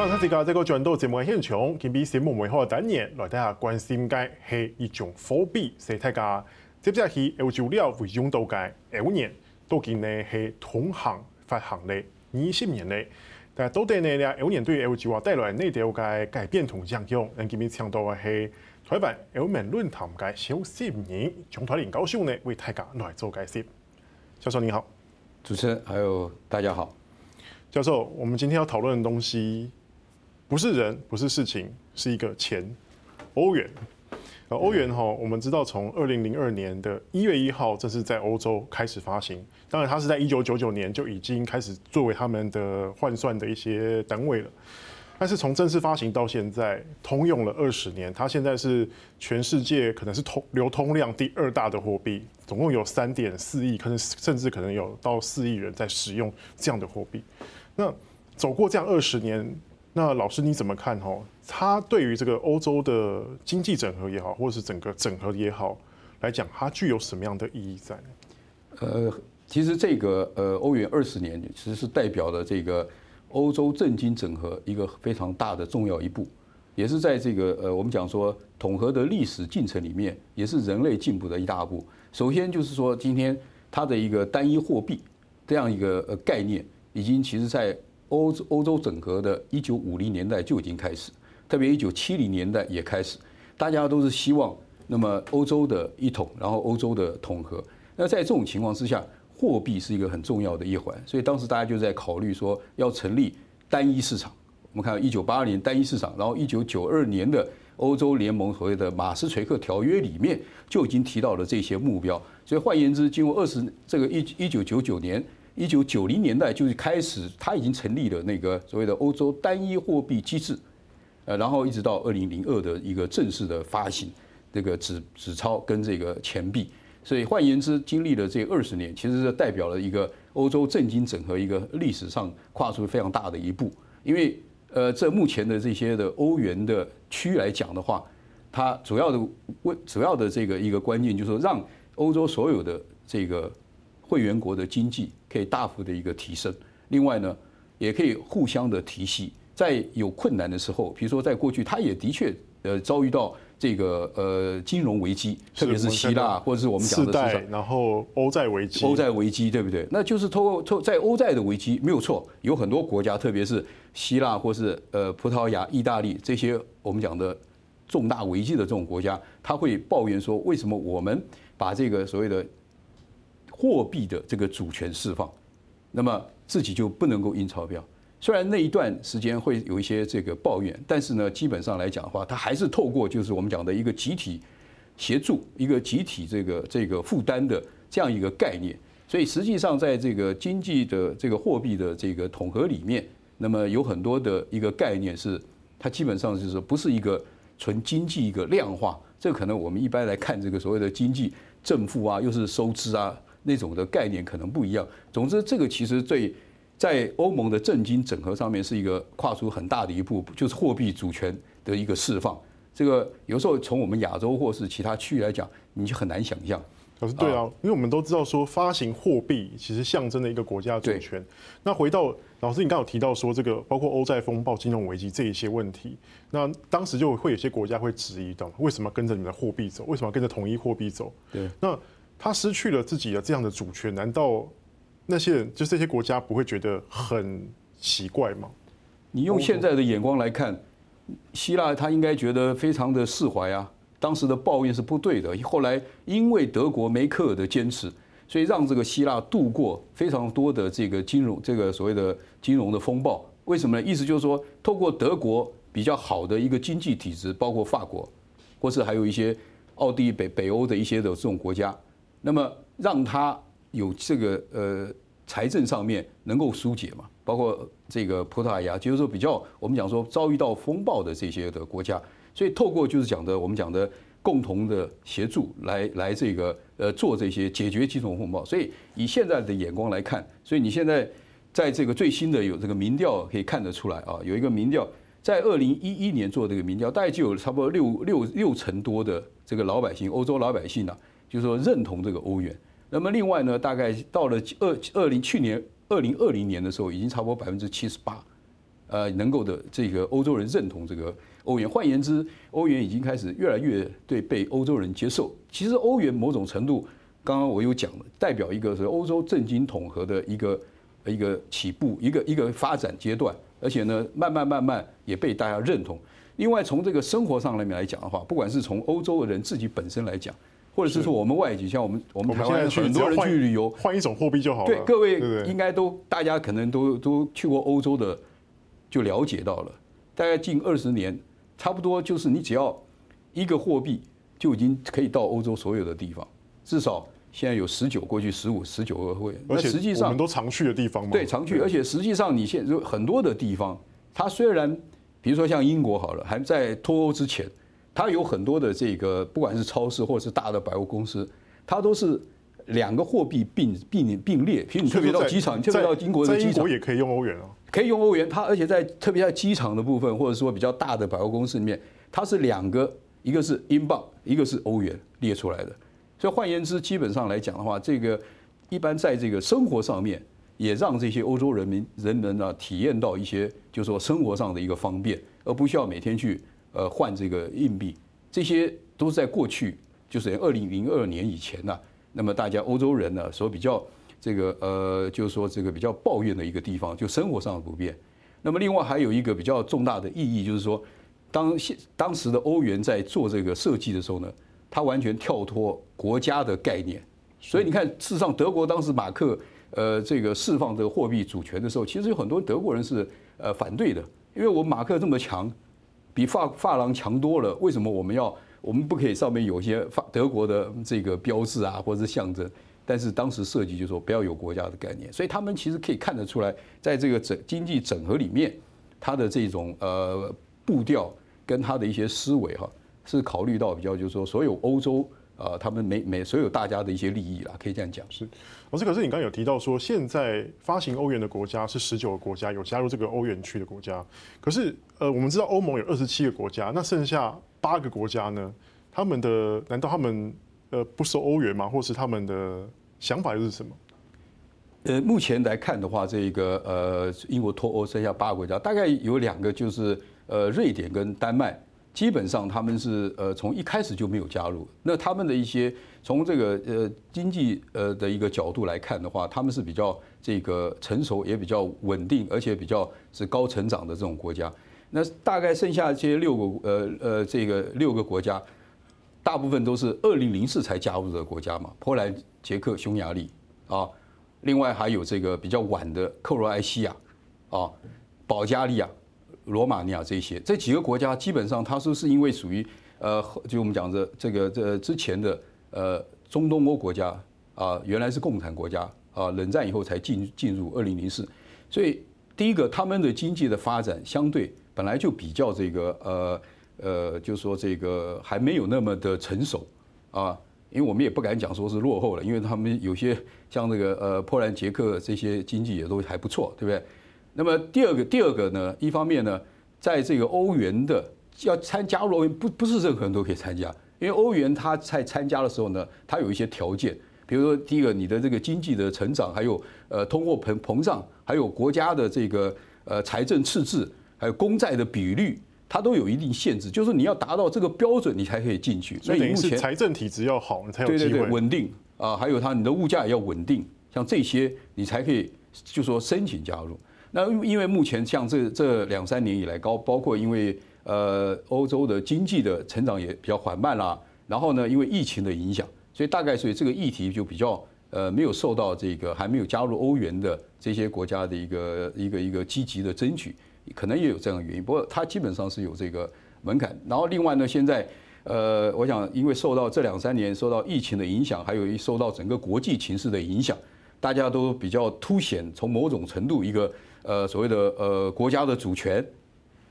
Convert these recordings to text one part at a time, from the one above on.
刚才这个这个转到节目的现场，今比节目美好的单元，来大家关心嘅系一种货币，所以大家接下去欧洲了会用到嘅欧元，都见呢系同行发行的二十年咧。但系到底呢，咧欧元对欧洲啊带来哪条嘅改变同影响？咱今日请到嘅系台湾欧盟论坛嘅萧审仁，总台领教授呢为大家来做解释。教授你好，主持人还有大家好。教授，我们今天要讨论的东西。不是人，不是事情，是一个钱，欧元。呃，欧元哈，我们知道从二零零二年的一月一号，这是在欧洲开始发行。当然，它是在一九九九年就已经开始作为他们的换算的一些单位了。但是从正式发行到现在，通用了二十年，它现在是全世界可能是通流通量第二大的货币，总共有三点四亿，可能甚至可能有到四亿人在使用这样的货币。那走过这样二十年。那老师你怎么看？哈，它对于这个欧洲的经济整合也好，或者是整个整合也好来讲，它具有什么样的意义在呢？呃，其实这个呃欧元二十年，其实是代表了这个欧洲政经整合一个非常大的重要一步，也是在这个呃我们讲说统合的历史进程里面，也是人类进步的一大步。首先就是说，今天它的一个单一货币这样一个呃概念，已经其实在。欧洲欧洲整合的一九五零年代就已经开始，特别一九七零年代也开始，大家都是希望那么欧洲的一统，然后欧洲的统合。那在这种情况之下，货币是一个很重要的一环，所以当时大家就在考虑说要成立单一市场。我们看到一九八二年单一市场，然后一九九二年的欧洲联盟所谓的马斯垂克条约里面就已经提到了这些目标。所以换言之，经过二十这个一一九九九年。一九九零年代就是开始，他已经成立了那个所谓的欧洲单一货币机制，呃，然后一直到二零零二的一个正式的发行这个纸纸钞跟这个钱币，所以换言之，经历了这二十年，其实是代表了一个欧洲政经整合一个历史上跨出非常大的一步。因为呃，这目前的这些的欧元的区来讲的话，它主要的问主要的这个一个关键就是说，让欧洲所有的这个。会员国的经济可以大幅的一个提升，另外呢，也可以互相的提携，在有困难的时候，比如说在过去，他也的确呃遭遇到这个呃金融危机，特别是希腊或者是我们讲的市场，然后欧债危机，欧债危机对不对？那就是透过透在欧债的危机没有错，有很多国家，特别是希腊或是呃葡萄牙、意大利这些我们讲的重大危机的这种国家，他会抱怨说，为什么我们把这个所谓的货币的这个主权释放，那么自己就不能够印钞票。虽然那一段时间会有一些这个抱怨，但是呢，基本上来讲的话，它还是透过就是我们讲的一个集体协助、一个集体这个这个负担的这样一个概念。所以实际上在这个经济的这个货币的这个统合里面，那么有很多的一个概念是它基本上就是不是一个纯经济一个量化。这可能我们一般来看这个所谓的经济正负啊，又是收支啊。那种的概念可能不一样。总之，这个其实对在欧盟的政经整合上面是一个跨出很大的一步，就是货币主权的一个释放。这个有时候从我们亚洲或是其他区域来讲，你就很难想象。老师对啊，因为我们都知道说发行货币其实象征了一个国家主权。那回到老师，你刚刚有提到说这个包括欧债风暴、金融危机这一些问题，那当时就会有些国家会质疑到，为什么跟着你们的货币走？为什么跟着统一货币走？对，那。他失去了自己的这样的主权，难道那些人就这些国家不会觉得很奇怪吗？你用现在的眼光来看，希腊他应该觉得非常的释怀啊。当时的抱怨是不对的，后来因为德国梅克尔的坚持，所以让这个希腊度过非常多的这个金融这个所谓的金融的风暴。为什么呢？意思就是说，透过德国比较好的一个经济体制，包括法国，或是还有一些奥地利北北欧的一些的这种国家。那么让他有这个呃财政上面能够疏解嘛，包括这个葡萄牙，就是说比较我们讲说遭遇到风暴的这些的国家，所以透过就是讲的我们讲的共同的协助来来这个呃做这些解决金融风暴。所以以现在的眼光来看，所以你现在在这个最新的有这个民调可以看得出来啊，有一个民调在二零一一年做这个民调，大概就有差不多六六六成多的这个老百姓，欧洲老百姓呢、就是说认同这个欧元，那么另外呢，大概到了二二零去年二零二零年的时候，已经差不多百分之七十八，呃能够的这个欧洲人认同这个欧元。换言之，欧元已经开始越来越对被欧洲人接受。其实欧元某种程度，刚刚我有讲了，代表一个是欧洲政经统合的一个一个起步，一个一个发展阶段，而且呢，慢慢慢慢也被大家认同。另外，从这个生活上来面来讲的话，不管是从欧洲的人自己本身来讲，或者是说我们外籍，像我们我们台湾很多人去旅游，换一种货币就好了。对，各位应该都大家可能都都去过欧洲的，就了解到了，大概近二十年，差不多就是你只要一个货币就已经可以到欧洲所有的地方，至少现在有十九，过去十五、十九个会，而且实际上我们都常去的地方嘛。对，常去，而且实际上你现在有很多的地方，它虽然。比如说像英国好了，还在脱欧之前，它有很多的这个，不管是超市或者是大的百货公司，它都是两个货币并并并列。譬如你特别到机场，你特别到英国的机场，英国也可以用欧元哦，可以用欧元。它而且在特别在机场的部分，或者说比较大的百货公司里面，它是两个，一个是英镑，一个是欧元列出来的。所以换言之，基本上来讲的话，这个一般在这个生活上面。也让这些欧洲人民人们呢体验到一些，就是说生活上的一个方便，而不需要每天去呃换这个硬币。这些都是在过去，就是二零零二年以前呢，那么大家欧洲人呢所比较这个呃，就是说这个比较抱怨的一个地方，就生活上的不便。那么另外还有一个比较重大的意义，就是说当现当时的欧元在做这个设计的时候呢，它完全跳脱国家的概念。所以你看，事实上德国当时马克。呃，这个释放这个货币主权的时候，其实有很多德国人是呃反对的，因为我马克这么强，比发发廊强多了，为什么我们要我们不可以上面有一些法德国的这个标志啊，或者是象征？但是当时设计就说不要有国家的概念，所以他们其实可以看得出来，在这个整经济整合里面，它的这种呃步调跟它的一些思维哈，是考虑到比较就是说所有欧洲。呃，他们每每所有大家的一些利益啦，可以这样讲。是，老师，可是你刚刚有提到说，现在发行欧元的国家是十九个国家，有加入这个欧元区的国家。可是，呃，我们知道欧盟有二十七个国家，那剩下八个国家呢？他们的难道他们呃不收欧元吗？或是他们的想法又是什么？呃，目前来看的话，这个呃，英国脱欧剩下八个国家，大概有两个就是呃，瑞典跟丹麦。基本上他们是呃从一开始就没有加入，那他们的一些从这个呃经济呃的一个角度来看的话，他们是比较这个成熟也比较稳定，而且比较是高成长的这种国家。那大概剩下这些六个呃呃这个六个国家，大部分都是二零零四才加入的国家嘛，波兰、捷克、匈牙利啊，另外还有这个比较晚的克罗埃西亚啊，保加利亚。罗马尼亚这些这几个国家，基本上它是是因为属于呃，就我们讲的这个这之前的呃中东欧国家啊，原来是共产国家啊，冷战以后才进进入二零零四，所以第一个他们的经济的发展相对本来就比较这个呃呃，就是说这个还没有那么的成熟啊，因为我们也不敢讲说是落后了，因为他们有些像这个呃波兰、捷克这些经济也都还不错，对不对？那么第二个，第二个呢，一方面呢，在这个欧元的要参加入欧元，不不是任何人都可以参加，因为欧元它在参加的时候呢，它有一些条件，比如说第一个，你的这个经济的成长，还有呃通货膨膨胀，还有国家的这个呃财政赤字，还有公债的比率，它都有一定限制，就是你要达到这个标准，你才可以进去。所以目前财政体制要好，你才有机会。对对对，稳定啊，还有它你的物价也要稳定，像这些你才可以就说申请加入。那因为目前像这这两三年以来高，包括因为呃欧洲的经济的成长也比较缓慢啦，然后呢因为疫情的影响，所以大概所以这个议题就比较呃没有受到这个还没有加入欧元的这些国家的一个一个一个积极的争取，可能也有这样的原因。不过它基本上是有这个门槛。然后另外呢，现在呃我想因为受到这两三年受到疫情的影响，还有受到整个国际情势的影响，大家都比较凸显从某种程度一个。呃，所谓的呃国家的主权，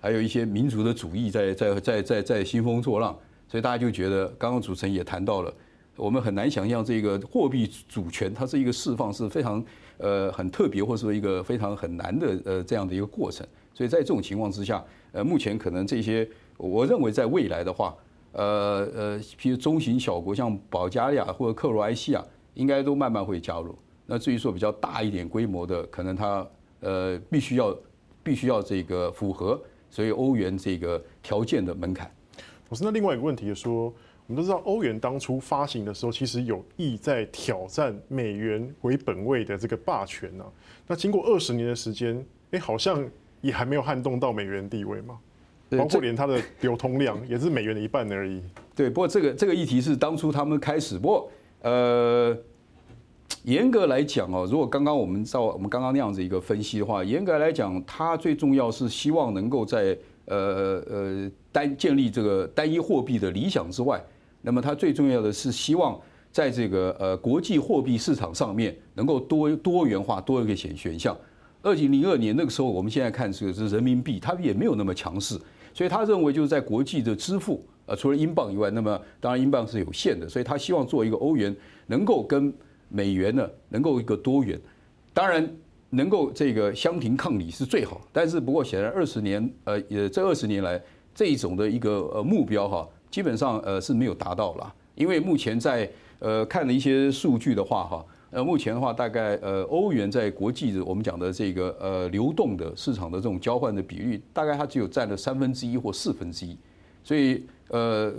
还有一些民族的主义在在在在在兴风作浪，所以大家就觉得，刚刚主持人也谈到了，我们很难想象这个货币主权它是一个释放是非常呃很特别，或者说一个非常很难的呃这样的一个过程。所以在这种情况之下，呃，目前可能这些，我认为在未来的话，呃呃，譬如中型小国像保加利亚或者克罗埃西亚，应该都慢慢会加入。那至于说比较大一点规模的，可能它。呃，必须要必须要这个符合所以欧元这个条件的门槛。我是那另外一个问题是说，我们都知道欧元当初发行的时候，其实有意在挑战美元为本位的这个霸权呢、啊。那经过二十年的时间，哎，好像也还没有撼动到美元地位嘛。包括连它的流通量也是美元的一半而已。对，不过这个这个议题是当初他们开始，不过呃，严格来讲哦，如果刚刚我们照我们刚刚那样子一个分析的话，严格来讲，它最重要是希望能够在呃呃单建立这个单一货币的理想之外，那么它最重要的是希望在这个呃国际货币市场上面能够多多元化多一个选选项。二零零二年那个时候，我们现在看这个是人民币，它也没有那么强势。所以他认为就是在国际的支付，呃，除了英镑以外，那么当然英镑是有限的，所以他希望做一个欧元能够跟美元呢能够一个多元，当然能够这个相庭抗礼是最好。但是不过显然二十年，呃，也这二十年来这一种的一个呃目标哈，基本上呃是没有达到了，因为目前在呃看了一些数据的话哈。呃，目前的话，大概呃，欧元在国际的我们讲的这个呃流动的市场的这种交换的比率，大概它只有占了三分之一或四分之一，所以呃，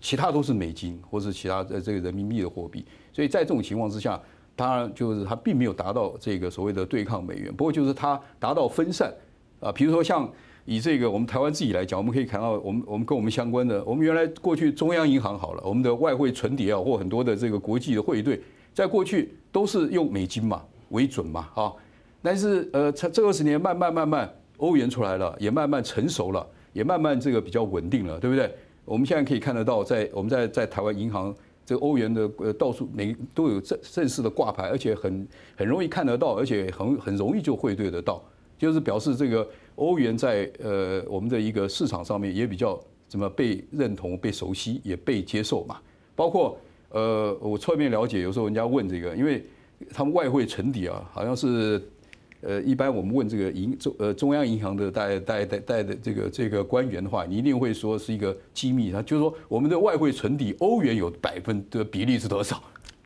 其他都是美金或是其他的这个人民币的货币，所以在这种情况之下，当然就是它并没有达到这个所谓的对抗美元，不过就是它达到分散啊，比如说像以这个我们台湾自己来讲，我们可以看到我们我们跟我们相关的，我们原来过去中央银行好了，我们的外汇存底啊或很多的这个国际的汇兑。在过去都是用美金嘛为准嘛，哈，但是呃，这这二十年慢慢慢慢欧元出来了，也慢慢成熟了，也慢慢这个比较稳定了，对不对？我们现在可以看得到，在我们在在台湾银行这个欧元的呃到处每都有正正式的挂牌，而且很很容易看得到，而且很很容易就汇兑得到，就是表示这个欧元在呃我们的一个市场上面也比较怎么被认同、被熟悉、也被接受嘛，包括。呃，我侧面了解，有时候人家问这个，因为他们外汇存底啊，好像是呃，一般我们问这个银中呃中央银行的带带带带的这个这个官员的话，你一定会说是一个机密，他就是说我们的外汇存底欧元有百分的比例是多少？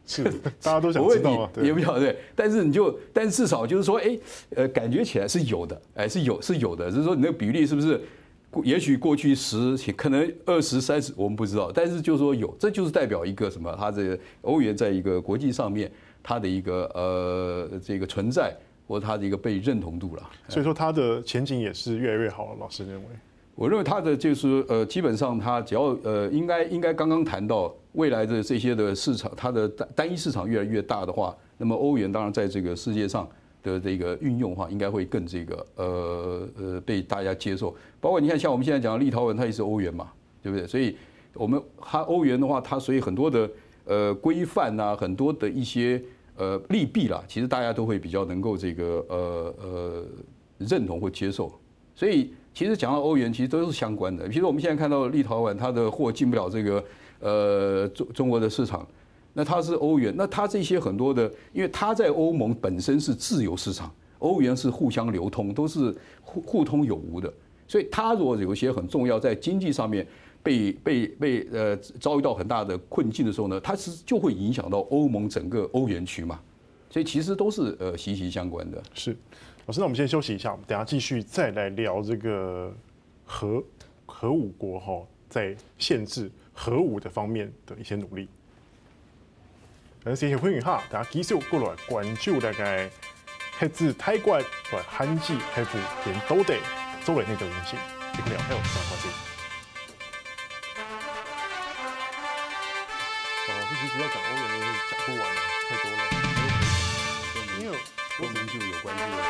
是，大家都想知道啊，也不晓得对，但是你就，但至少就是说，哎，呃，感觉起来是有的，哎，是有是有的，就是说你那个比例是不是？也许过去十，可能二十、三十，我们不知道。但是就是说有，这就是代表一个什么？它这个欧元在一个国际上面，它的一个呃这个存在，或者它的一个被认同度了。所以说它的前景也是越来越好。老师认为？我认为它的就是呃，基本上它只要呃，应该应该刚刚谈到未来的这些的市场，它的单单一市场越来越大的话，那么欧元当然在这个世界上。的这个运用的话，应该会更这个呃呃被大家接受。包括你看，像我们现在讲的立陶宛，它也是欧元嘛，对不对？所以我们它欧元的话，它所以很多的呃规范啊，很多的一些呃利弊啦，其实大家都会比较能够这个呃呃认同或接受。所以其实讲到欧元，其实都是相关的。比如说我们现在看到立陶宛，它的货进不了这个呃中中国的市场。那它是欧元，那它这些很多的，因为它在欧盟本身是自由市场，欧元是互相流通，都是互互通有无的，所以它如果有一些很重要在经济上面被被被呃遭遇到很大的困境的时候呢，它是就会影响到欧盟整个欧元区嘛，所以其实都是呃息息相关的。是，老师，那我们先休息一下，我们等下继续再来聊这个核核武国哈在限制核武的方面的一些努力。而且欢迎哈，大家继续过来关注大概核子台湾韩计核武连都得周围那个东西，这个聊还有什么关系？其实要讲欧元的，讲不完了，太多了。因为欧元就有关系了。